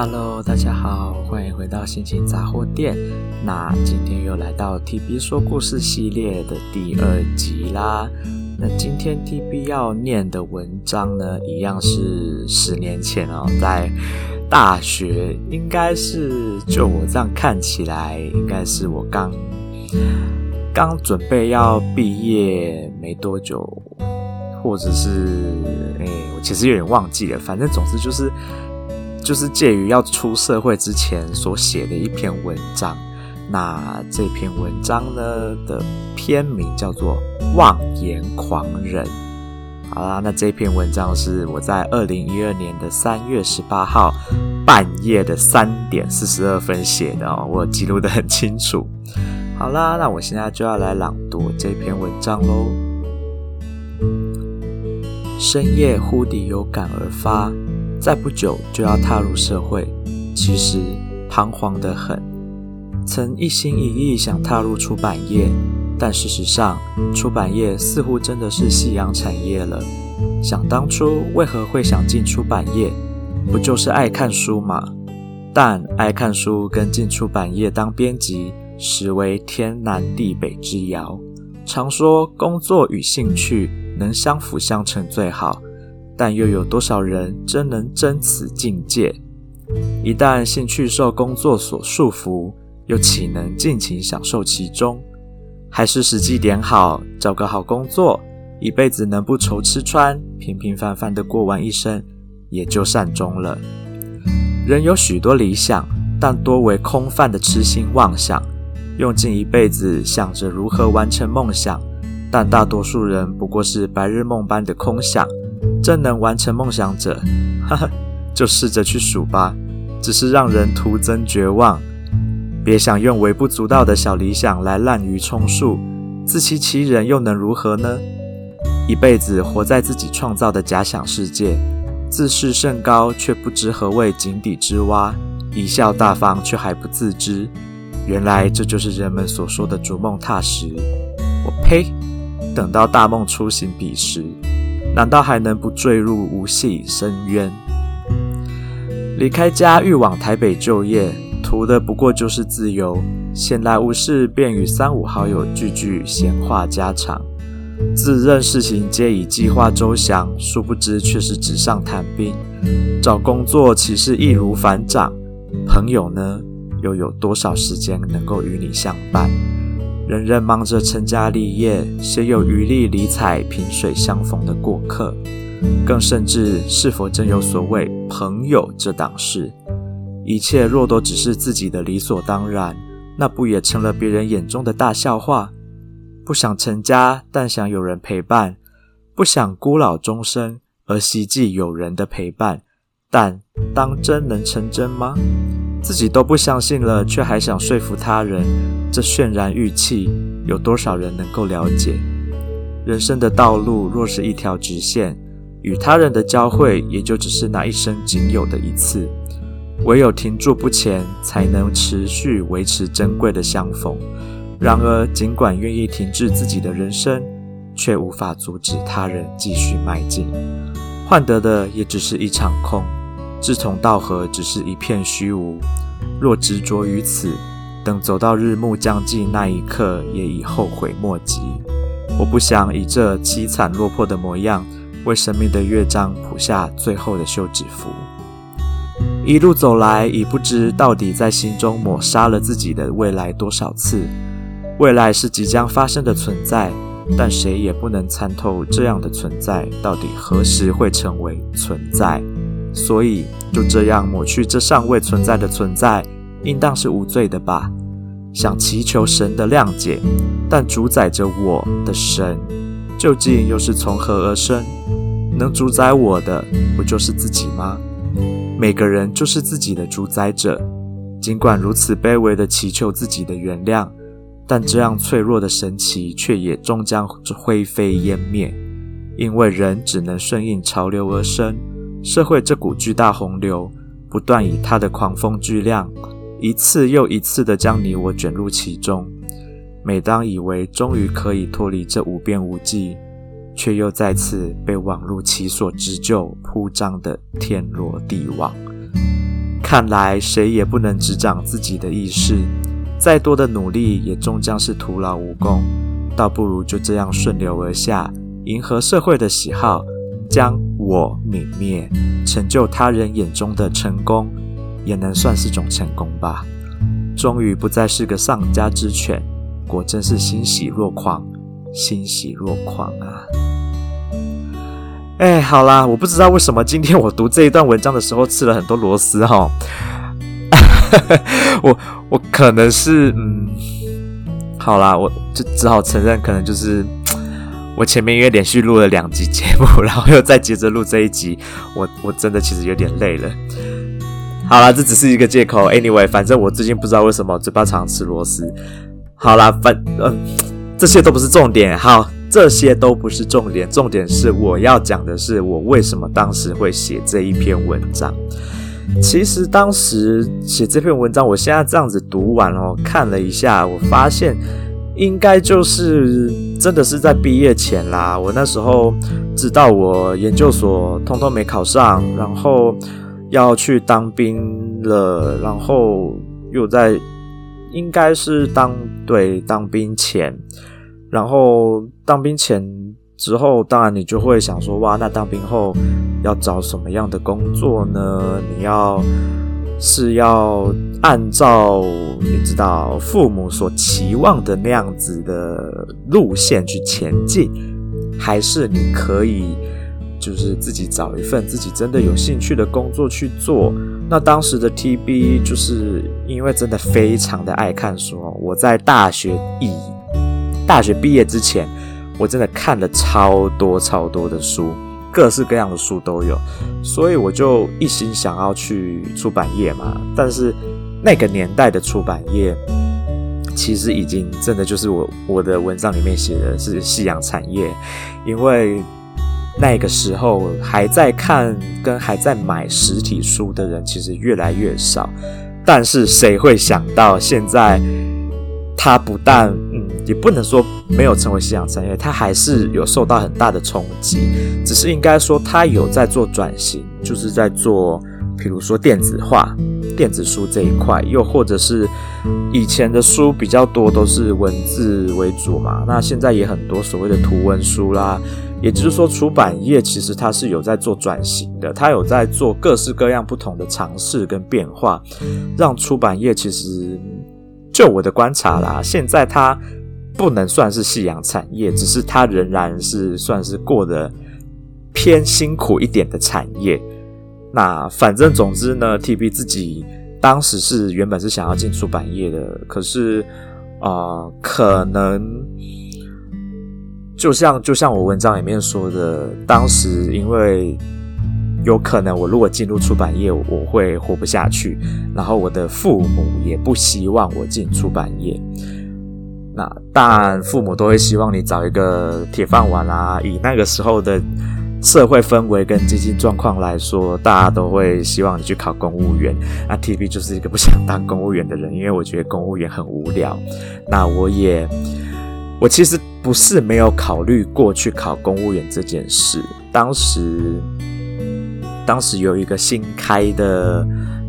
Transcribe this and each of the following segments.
Hello，大家好，欢迎回到心情杂货店。那今天又来到 TB 说故事系列的第二集啦。那今天 TB 要念的文章呢，一样是十年前哦，在大学，应该是就我这样看起来，应该是我刚刚准备要毕业没多久，或者是哎，我其实有点忘记了，反正总之就是。就是介于要出社会之前所写的一篇文章。那这篇文章呢的篇名叫做《妄言狂人》。好啦，那这篇文章是我在二零一二年的三月十八号半夜的三点四十二分写的哦，我记录得很清楚。好啦，那我现在就要来朗读这篇文章喽。深夜忽地有感而发。再不久就要踏入社会，其实彷徨得很。曾一心一意想踏入出版业，但事实上，出版业似乎真的是夕阳产业了。想当初为何会想进出版业？不就是爱看书吗？但爱看书跟进出版业当编辑，实为天南地北之遥。常说工作与兴趣能相辅相成最好。但又有多少人真能臻此境界？一旦兴趣受工作所束缚，又岂能尽情享受其中？还是实际点好，找个好工作，一辈子能不愁吃穿，平平凡凡的过完一生，也就善终了。人有许多理想，但多为空泛的痴心妄想，用尽一辈子想着如何完成梦想，但大多数人不过是白日梦般的空想。真能完成梦想者，哈哈，就试着去数吧，只是让人徒增绝望。别想用微不足道的小理想来滥竽充数，自欺欺人又能如何呢？一辈子活在自己创造的假想世界，自视甚高却不知何谓井底之蛙，贻笑大方却还不自知。原来这就是人们所说的逐梦踏实。我呸！等到大梦初醒彼时。难道还能不坠入无戏深渊？离开家欲往台北就业，图的不过就是自由。闲来无事，便与三五好友聚聚，闲话家常。自认事情皆已计划周详，殊不知却是纸上谈兵。找工作岂是易如反掌？朋友呢？又有多少时间能够与你相伴？人人忙着成家立业，谁有余力理睬萍水相逢的过客？更甚至，是否真有所谓朋友这档事？一切若都只是自己的理所当然，那不也成了别人眼中的大笑话？不想成家，但想有人陪伴；不想孤老终生，而希冀有人的陪伴。但当真能成真吗？自己都不相信了，却还想说服他人，这渲然欲泣，有多少人能够了解？人生的道路若是一条直线，与他人的交汇也就只是那一生仅有的一次。唯有停住不前，才能持续维持珍贵的相逢。然而，尽管愿意停滞自己的人生，却无法阻止他人继续迈进，换得的也只是一场空。志同道合只是一片虚无，若执着于此，等走到日暮将尽那一刻，也已后悔莫及。我不想以这凄惨落魄的模样，为生命的乐章谱下最后的休止符。一路走来，已不知到底在心中抹杀了自己的未来多少次。未来是即将发生的存在，但谁也不能参透这样的存在到底何时会成为存在。所以，就这样抹去这尚未存在的存在，应当是无罪的吧？想祈求神的谅解，但主宰着我的神，究竟又是从何而生？能主宰我的，不就是自己吗？每个人就是自己的主宰者。尽管如此卑微的祈求自己的原谅，但这样脆弱的神奇，却也终将灰飞烟灭，因为人只能顺应潮流而生。社会这股巨大洪流，不断以它的狂风巨浪，一次又一次地将你我卷入其中。每当以为终于可以脱离这无边无际，却又再次被网路其所织就铺张的天罗地网。看来，谁也不能执掌自己的意识，再多的努力也终将是徒劳无功，倒不如就这样顺流而下，迎合社会的喜好，将我泯灭，成就他人眼中的成功，也能算是种成功吧。终于不再是个丧家之犬，果真是欣喜若狂，欣喜若狂啊！哎，好啦，我不知道为什么今天我读这一段文章的时候吃了很多螺丝哈。我我可能是嗯，好啦，我就只好承认，可能就是我前面因为连续录了两集节目，然后又再接着录这一集，我我真的其实有点累了。好了，这只是一个借口。Anyway，反正我最近不知道为什么嘴巴常吃螺丝。好了，反嗯，这些都不是重点。好。这些都不是重点，重点是我要讲的是我为什么当时会写这一篇文章。其实当时写这篇文章，我现在这样子读完哦，看了一下，我发现应该就是真的是在毕业前啦。我那时候知道我研究所通通没考上，然后要去当兵了，然后又在应该是当，对，当兵前。然后当兵前之后，当然你就会想说，哇，那当兵后要找什么样的工作呢？你要是要按照你知道父母所期望的那样子的路线去前进，还是你可以就是自己找一份自己真的有兴趣的工作去做？那当时的 TB 就是因为真的非常的爱看书，我在大学以大学毕业之前，我真的看了超多超多的书，各式各样的书都有，所以我就一心想要去出版业嘛。但是那个年代的出版业，其实已经真的就是我我的文章里面写的是夕阳产业，因为那个时候还在看跟还在买实体书的人其实越来越少。但是谁会想到现在？它不但，也不能说没有成为夕阳产业，它还是有受到很大的冲击。只是应该说，它有在做转型，就是在做，比如说电子化、电子书这一块，又或者是以前的书比较多都是文字为主嘛，那现在也很多所谓的图文书啦。也就是说，出版业其实它是有在做转型的，它有在做各式各样不同的尝试跟变化，让出版业其实。就我的观察啦，现在它不能算是夕阳产业，只是它仍然是算是过得偏辛苦一点的产业。那反正总之呢，TB 自己当时是原本是想要进出版业的，可是啊、可能就像就像我文章里面说的，当时因为。有可能我如果进入出版业，我会活不下去。然后我的父母也不希望我进出版业。那但，父母都会希望你找一个铁饭碗啦。以那个时候的社会氛围跟经济状况来说，大家都会希望你去考公务员。那 TB 就是一个不想当公务员的人，因为我觉得公务员很无聊。那我也，我其实不是没有考虑过去考公务员这件事。当时。当时有一个新开的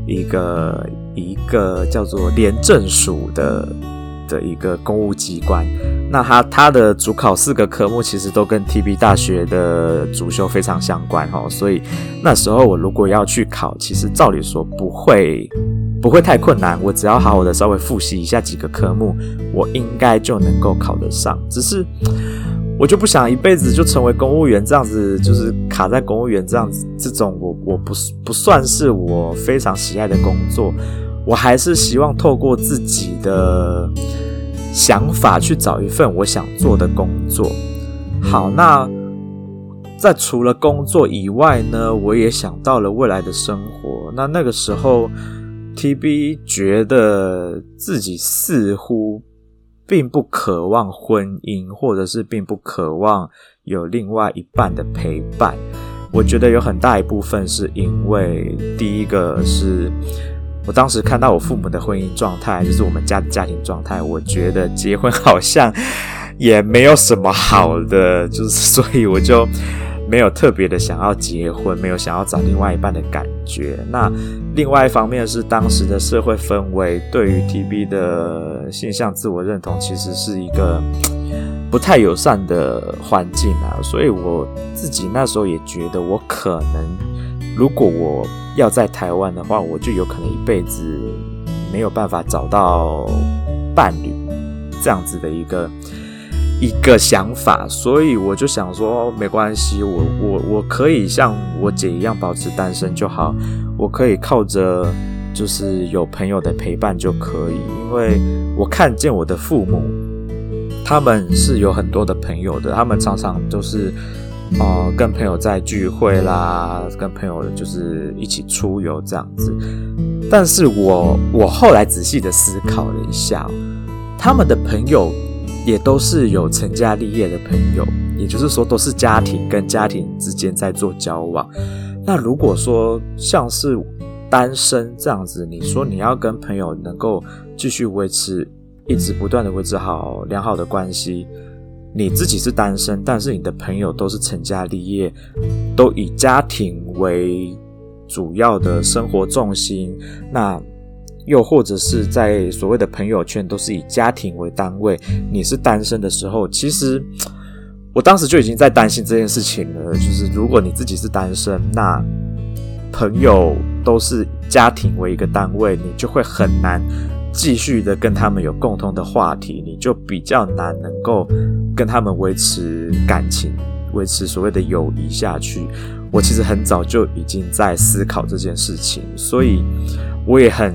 一个一个叫做廉政署的的一个公务机关，那它它的主考四个科目其实都跟 TB 大学的主修非常相关哦，所以那时候我如果要去考，其实照理说不会不会太困难，我只要好好的稍微复习一下几个科目，我应该就能够考得上，只是。我就不想一辈子就成为公务员这样子，就是卡在公务员这样子，这种我我不不算是我非常喜爱的工作，我还是希望透过自己的想法去找一份我想做的工作。好，那在除了工作以外呢，我也想到了未来的生活。那那个时候，TB 觉得自己似乎。并不渴望婚姻，或者是并不渴望有另外一半的陪伴。我觉得有很大一部分是因为，第一个是我当时看到我父母的婚姻状态，就是我们家的家庭状态，我觉得结婚好像也没有什么好的，就是所以我就没有特别的想要结婚，没有想要找另外一半的感觉。那另外一方面是当时的社会氛围对于 TB 的性向自我认同，其实是一个不太友善的环境啊。所以我自己那时候也觉得，我可能如果我要在台湾的话，我就有可能一辈子没有办法找到伴侣这样子的一个。一个想法，所以我就想说，没关系，我我我可以像我姐一样保持单身就好，我可以靠着就是有朋友的陪伴就可以，因为我看见我的父母，他们是有很多的朋友的，他们常常都是呃跟朋友在聚会啦，跟朋友就是一起出游这样子，但是我我后来仔细的思考了一下，他们的朋友。也都是有成家立业的朋友，也就是说，都是家庭跟家庭之间在做交往。那如果说像是单身这样子，你说你要跟朋友能够继续维持，一直不断的维持好良好的关系，你自己是单身，但是你的朋友都是成家立业，都以家庭为主要的生活重心，那。又或者是在所谓的朋友圈都是以家庭为单位，你是单身的时候，其实我当时就已经在担心这件事情了。就是如果你自己是单身，那朋友都是家庭为一个单位，你就会很难继续的跟他们有共同的话题，你就比较难能够跟他们维持感情，维持所谓的友谊下去。我其实很早就已经在思考这件事情，所以我也很。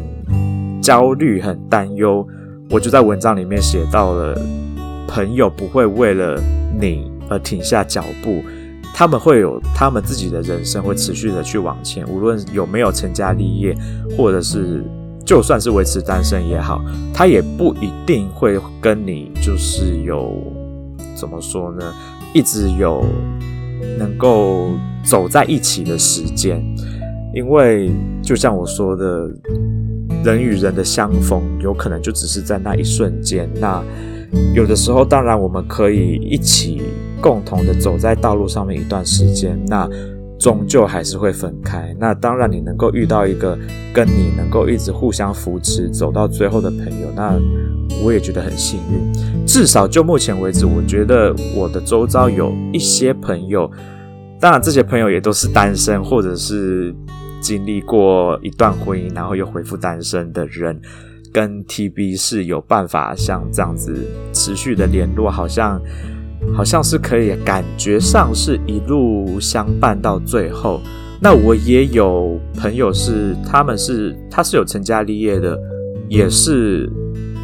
焦虑，很担忧，我就在文章里面写到了，朋友不会为了你而停下脚步，他们会有他们自己的人生，会持续的去往前，无论有没有成家立业，或者是就算是维持单身也好，他也不一定会跟你就是有怎么说呢，一直有能够走在一起的时间，因为就像我说的。人与人的相逢，有可能就只是在那一瞬间。那有的时候，当然我们可以一起共同的走在道路上面一段时间，那终究还是会分开。那当然，你能够遇到一个跟你能够一直互相扶持走到最后的朋友，那我也觉得很幸运。至少就目前为止，我觉得我的周遭有一些朋友，当然这些朋友也都是单身，或者是。经历过一段婚姻，然后又恢复单身的人，跟 TB 是有办法像这样子持续的联络，好像好像是可以感觉上是一路相伴到最后。那我也有朋友是，他们是他是有成家立业的，也是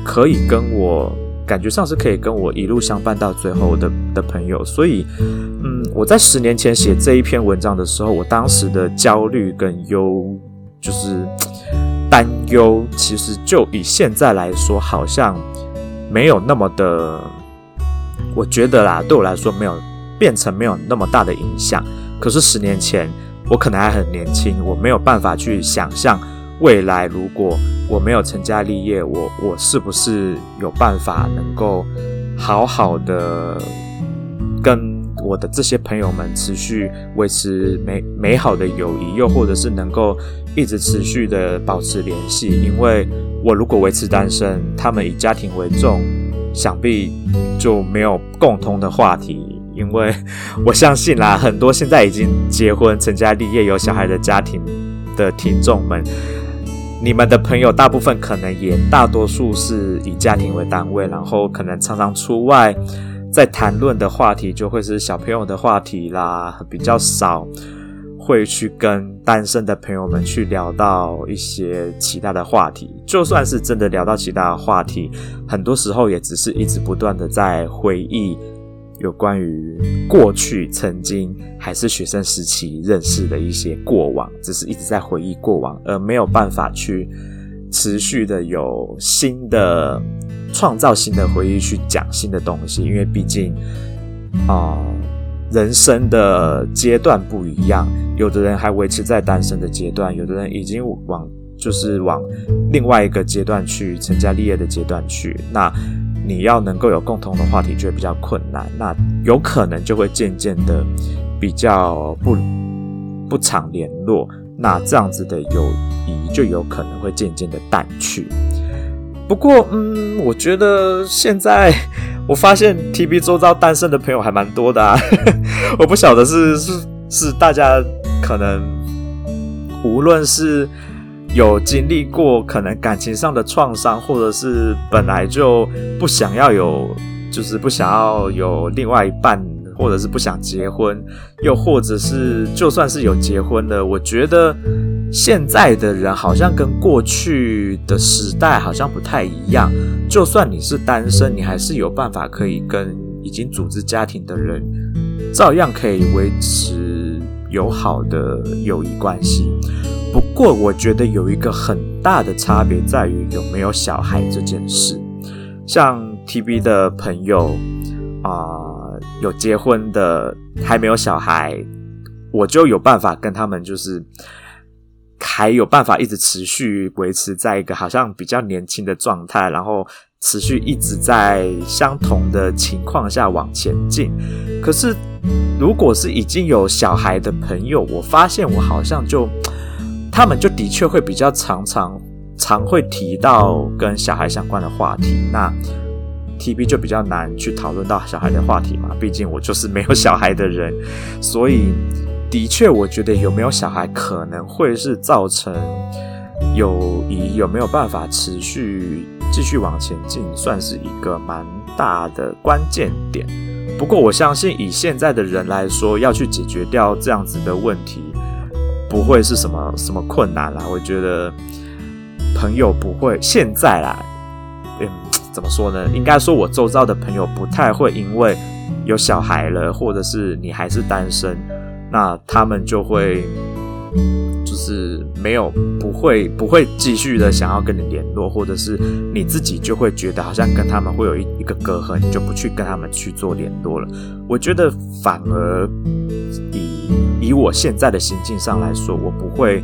可以跟我。感觉上是可以跟我一路相伴到最后的的朋友，所以，嗯，我在十年前写这一篇文章的时候，我当时的焦虑跟忧，就是担忧，其实就以现在来说，好像没有那么的，我觉得啦，对我来说没有变成没有那么大的影响。可是十年前，我可能还很年轻，我没有办法去想象。未来如果我没有成家立业，我我是不是有办法能够好好的跟我的这些朋友们持续维持美美好的友谊，又或者是能够一直持续的保持联系？因为我如果维持单身，他们以家庭为重，想必就没有共同的话题。因为 我相信啦，很多现在已经结婚、成家立业、有小孩的家庭的听众们。你们的朋友大部分可能也大多数是以家庭为单位，然后可能常常出外，在谈论的话题就会是小朋友的话题啦，比较少会去跟单身的朋友们去聊到一些其他的话题。就算是真的聊到其他的话题，很多时候也只是一直不断的在回忆。有关于过去曾经还是学生时期认识的一些过往，只是一直在回忆过往，而没有办法去持续的有新的创造新的回忆去讲新的东西，因为毕竟啊、人生的阶段不一样，有的人还维持在单身的阶段，有的人已经往就是往另外一个阶段去成家立业的阶段去，那。你要能够有共同的话题，就会比较困难。那有可能就会渐渐的比较不不常联络，那这样子的友谊就有可能会渐渐的淡去。不过，嗯，我觉得现在我发现 TB 周遭单身的朋友还蛮多的啊，我不晓得是是是大家可能无论是有经历过可能感情上的创伤，或者是本来就不想要有，就是不想要有另外一半。或者是不想结婚，又或者是就算是有结婚的，我觉得现在的人好像跟过去的时代好像不太一样。就算你是单身，你还是有办法可以跟已经组织家庭的人，照样可以维持友好的友谊关系。不过，我觉得有一个很大的差别在于有没有小孩这件事。像 TB 的朋友啊。有结婚的还没有小孩，我就有办法跟他们，就是还有办法一直持续维持在一个好像比较年轻的状态，然后持续一直在相同的情况下往前进。可是，如果是已经有小孩的朋友，我发现我好像就他们就的确会比较常常常会提到跟小孩相关的话题。那 TB 就比较难去讨论到小孩的话题嘛，毕竟我就是没有小孩的人，所以的确，我觉得有没有小孩可能会是造成友谊有没有办法持续继续往前进，算是一个蛮大的关键点。不过我相信以现在的人来说，要去解决掉这样子的问题，不会是什么什么困难啦。我觉得朋友不会现在啦，嗯。怎么说呢？应该说，我周遭的朋友不太会因为有小孩了，或者是你还是单身，那他们就会就是没有不会不会继续的想要跟你联络，或者是你自己就会觉得好像跟他们会有一一个隔阂，你就不去跟他们去做联络了。我觉得反而以以我现在的心境上来说，我不会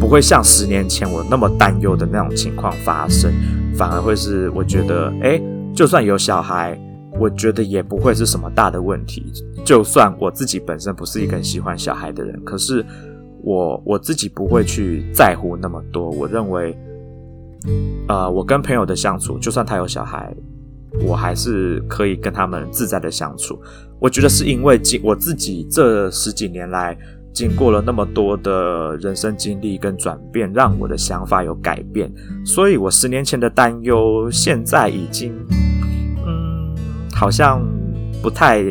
不会像十年前我那么担忧的那种情况发生。反而会是，我觉得，诶，就算有小孩，我觉得也不会是什么大的问题。就算我自己本身不是一个很喜欢小孩的人，可是我我自己不会去在乎那么多。我认为，呃，我跟朋友的相处，就算他有小孩，我还是可以跟他们自在的相处。我觉得是因为我自己这十几年来。经过了那么多的人生经历跟转变，让我的想法有改变，所以我十年前的担忧，现在已经，好像不太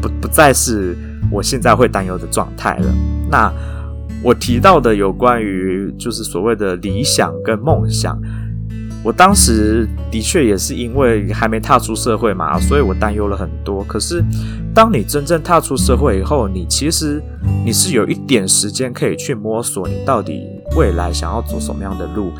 不不再是我现在会担忧的状态了。那我提到的有关于就是所谓的理想跟梦想。我当时的确也是因为还没踏出社会嘛，所以我担忧了很多。可是，当你真正踏出社会以后，你其实你是有一点时间可以去摸索你到底未来想要走什么样的路。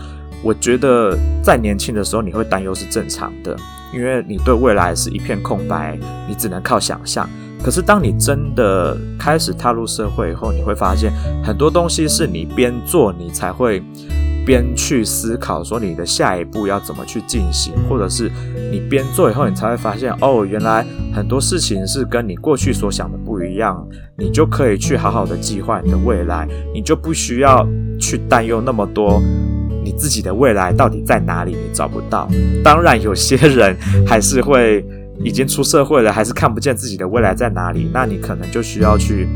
我觉得在年轻的时候你会担忧是正常的，因为你对未来是一片空白，你只能靠想象。可是当你真的开始踏入社会以后，你会发现很多东西是你边做你才会。边去思考说你的下一步要怎么去进行，或者是你边做以后，你才会发现哦，原来很多事情是跟你过去所想的不一样，你就可以去好好的计划你的未来，你就不需要去担忧那么多，你自己的未来到底在哪里，你找不到。当然，有些人还是会已经出社会了，还是看不见自己的未来在哪里，那你可能就需要去。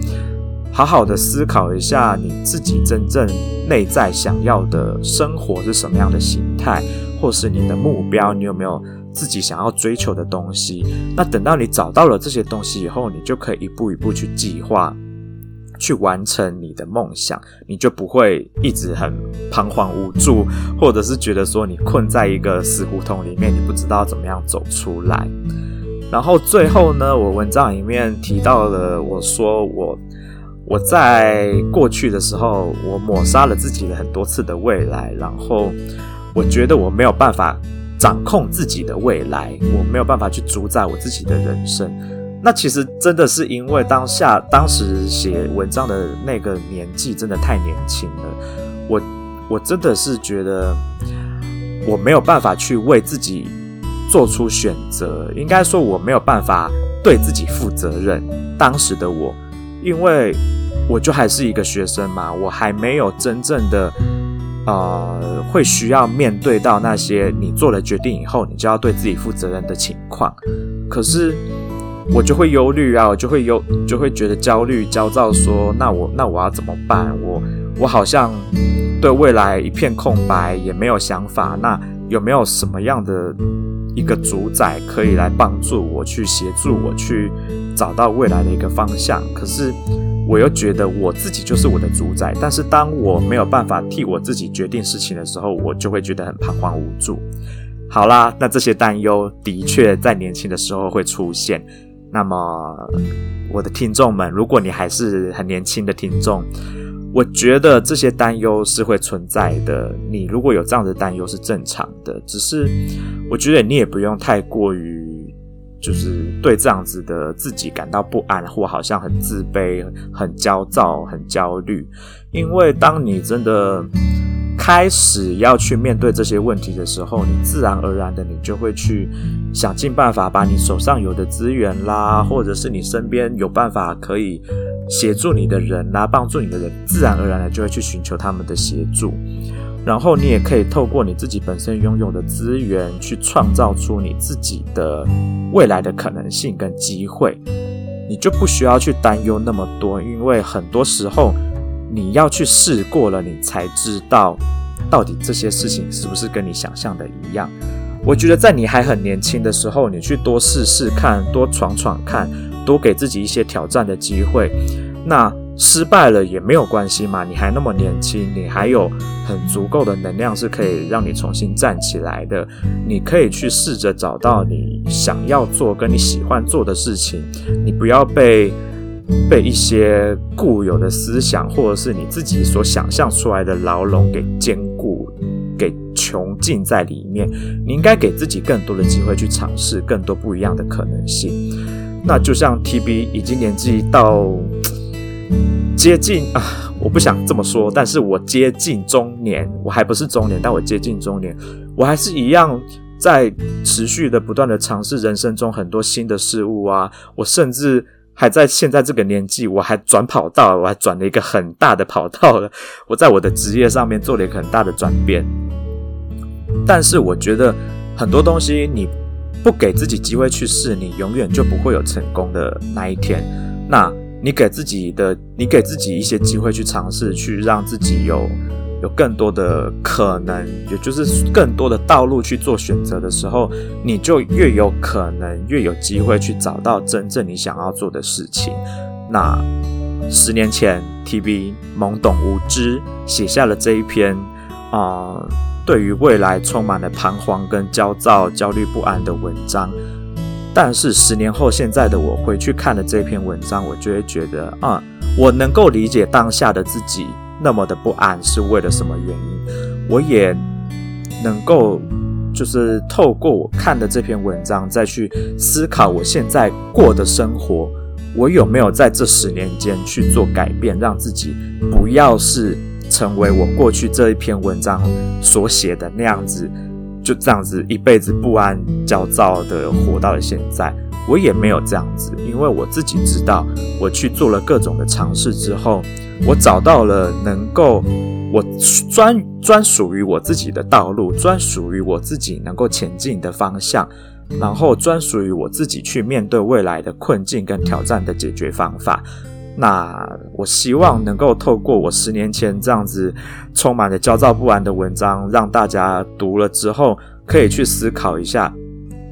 好好的思考一下你自己真正内在想要的生活是什么样的形态，或是你的目标，你有没有自己想要追求的东西？那等到你找到了这些东西以后，你就可以一步一步去计划，去完成你的梦想，你就不会一直很彷徨无助，或者是觉得说你困在一个死胡同里面，你不知道怎么样走出来。然后最后呢，我文章里面提到了，我说我。我在过去的时候，我抹杀了自己的很多次的未来，然后我觉得我没有办法掌控自己的未来，我没有办法去主宰我自己的人生。那其实真的是因为当下当时写文章的那个年纪真的太年轻了，我我真的是觉得我没有办法去为自己做出选择，应该说我没有办法对自己负责任。当时的我。因为我就还是一个学生嘛，我还没有真正的呃会需要面对到那些你做了决定以后，你就要对自己负责任的情况。可是我就会忧虑啊，我就会忧，就会觉得焦虑、焦躁说，那我那我要怎么办？我我好像对未来一片空白，也没有想法。那有没有什么样的一个主宰可以来帮助我，去协助我去找到未来的一个方向？可是我又觉得我自己就是我的主宰，但是当我没有办法替我自己决定事情的时候，我就会觉得很彷徨无助。好啦，那这些担忧的确在年轻的时候会出现。那么，我的听众们，如果你还是很年轻的听众，我觉得这些担忧是会存在的。你如果有这样的担忧是正常的，只是我觉得你也不用太过于，就是对这样子的自己感到不安，或好像很自卑、很焦躁、很焦虑，因为当你真的。开始要去面对这些问题的时候，你自然而然的，你就会去想尽办法，把你手上有的资源啦，或者是你身边有办法可以协助你的人啦，帮助你的人，自然而然的就会去寻求他们的协助。然后你也可以透过你自己本身拥有的资源，去创造出你自己的未来的可能性跟机会。你就不需要去担忧那么多，因为很多时候。你要去试过了，你才知道到底这些事情是不是跟你想象的一样。我觉得在你还很年轻的时候，你去多试试看，多闯闯看，多给自己一些挑战的机会。那失败了也没有关系嘛，你还那么年轻，你还有很足够的能量是可以让你重新站起来的。你可以去试着找到你想要做跟你喜欢做的事情，你不要被。被一些固有的思想，或者是你自己所想象出来的牢笼给坚固、给囚禁在里面。你应该给自己更多的机会去尝试更多不一样的可能性。那就像 TB 已经年纪到接近啊，我不想这么说，但是我接近中年，我还不是中年，但我接近中年，我还是一样在持续的不断的尝试人生中很多新的事物啊，我甚至。还在现在这个年纪，我还转跑道，我还转了一个很大的跑道了。我在我的职业上面做了一个很大的转变。但是我觉得很多东西你不给自己机会去试，你永远就不会有成功的那一天。那你给自己的，你给自己一些机会去尝试，去让自己有。有更多的可能，也就是更多的道路去做选择的时候，你就越有可能，越有机会去找到真正你想要做的事情。那十年前，TB 懵懂无知写下了这一篇啊、对于未来充满了彷徨跟焦躁、焦虑不安的文章。但是十年后，现在的我回去看了这篇文章，我就会觉得啊、我能够理解当下的自己。那么的不安是为了什么原因？我也能够就是透过我看的这篇文章，再去思考我现在过的生活，我有没有在这十年间去做改变，让自己不要是成为我过去这一篇文章所写的那样子，就这样子一辈子不安、焦躁的活到了现在。我也没有这样子，因为我自己知道，我去做了各种的尝试之后。我找到了能够我专专属于我自己的道路，专属于我自己能够前进的方向，然后专属于我自己去面对未来的困境跟挑战的解决方法。那我希望能够透过我十年前这样子充满了焦躁不安的文章，让大家读了之后可以去思考一下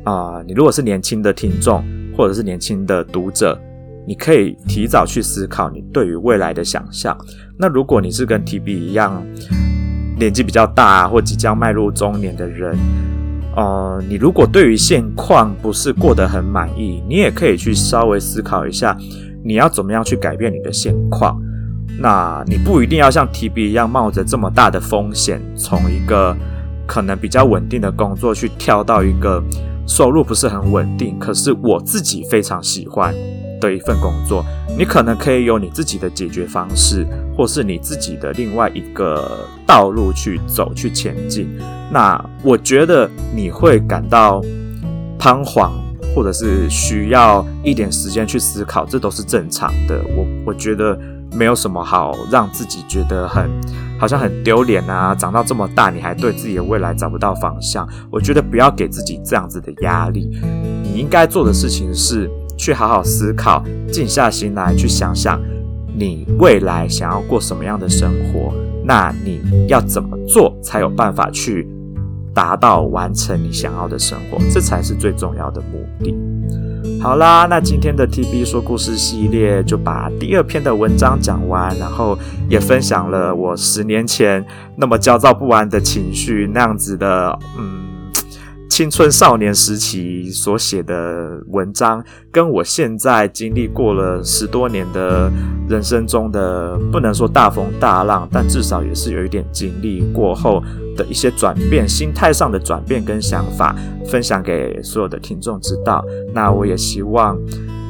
啊，你如果是年轻的听众或者是年轻的读者。你可以提早去思考你对于未来的想象。那如果你是跟 TB 一样年纪比较大或即将迈入中年的人，呃，你如果对于现况不是过得很满意，你也可以去稍微思考一下，你要怎么样去改变你的现况。那你不一定要像 TB 一样冒着这么大的风险，从一个可能比较稳定的工作去跳到一个收入不是很稳定，可是我自己非常喜欢。的一份工作，你可能可以有你自己的解决方式，或是你自己的另外一个道路去走，去前进。那我觉得你会感到彷徨，或者是需要一点时间去思考，这都是正常的。我我觉得没有什么好让自己觉得很好像很丢脸啊！长到这么大，你还对自己的未来找不到方向，我觉得不要给自己这样子的压力。你应该做的事情是去好好思考，静下心来去想想你未来想要过什么样的生活，那你要怎么做才有办法去达到完成你想要的生活，这才是最重要的目的。好啦，那今天的 TB 说故事系列就把第二篇的文章讲完，然后也分享了我十年前那么焦躁不安的情绪，那样子的，嗯。青春少年时期所写的文章，跟我现在经历过了十多年的人生中的，不能说大风大浪，但至少也是有一点经历过后的一些转变，心态上的转变跟想法，分享给所有的听众知道。那我也希望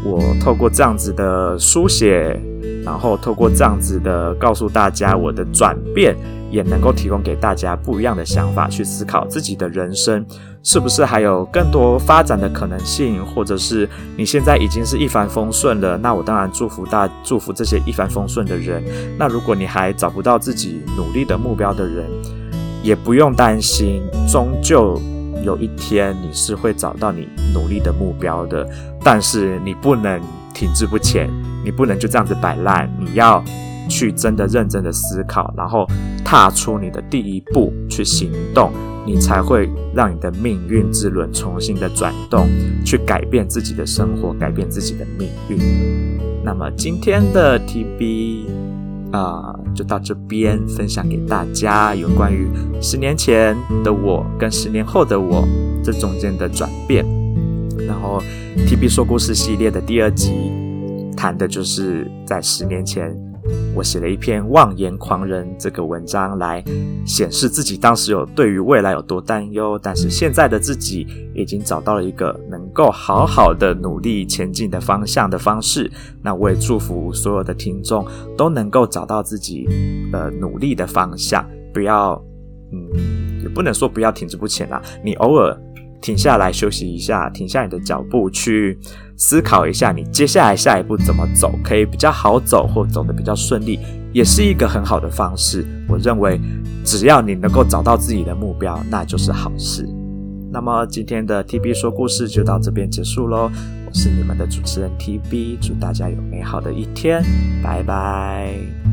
我透过这样子的书写，然后透过这样子的告诉大家我的转变。也能够提供给大家不一样的想法，去思考自己的人生是不是还有更多发展的可能性，或者是你现在已经是一帆风顺了，那我当然祝福大，祝福这些一帆风顺的人。那如果你还找不到自己努力的目标的人，也不用担心，终究有一天你是会找到你努力的目标的。但是你不能停滞不前，你不能就这样子摆烂，你要。去真的认真的思考，然后踏出你的第一步去行动，你才会让你的命运之轮重新的转动，去改变自己的生活，改变自己的命运。那么今天的 TB、啊，就到这边分享给大家，有关于十年前的我跟十年后的我这中间的转变。然后 TB 说故事系列的第二集谈的就是在十年前。我写了一篇《妄言狂人》这个文章来显示自己当时有对于未来有多担忧，但是现在的自己已经找到了一个能够好好的努力前进的方向的方式。那我也祝福所有的听众都能够找到自己呃努力的方向，不要嗯，也不能说不要停滞不前啦，你偶尔。停下来休息一下，停下你的脚步，去思考一下你接下来下一步怎么走，可以比较好走或走得比较顺利，也是一个很好的方式。我认为，只要你能够找到自己的目标，那就是好事。那么今天的 TB 说故事就到这边结束喽。我是你们的主持人 TB，祝大家有美好的一天，拜拜。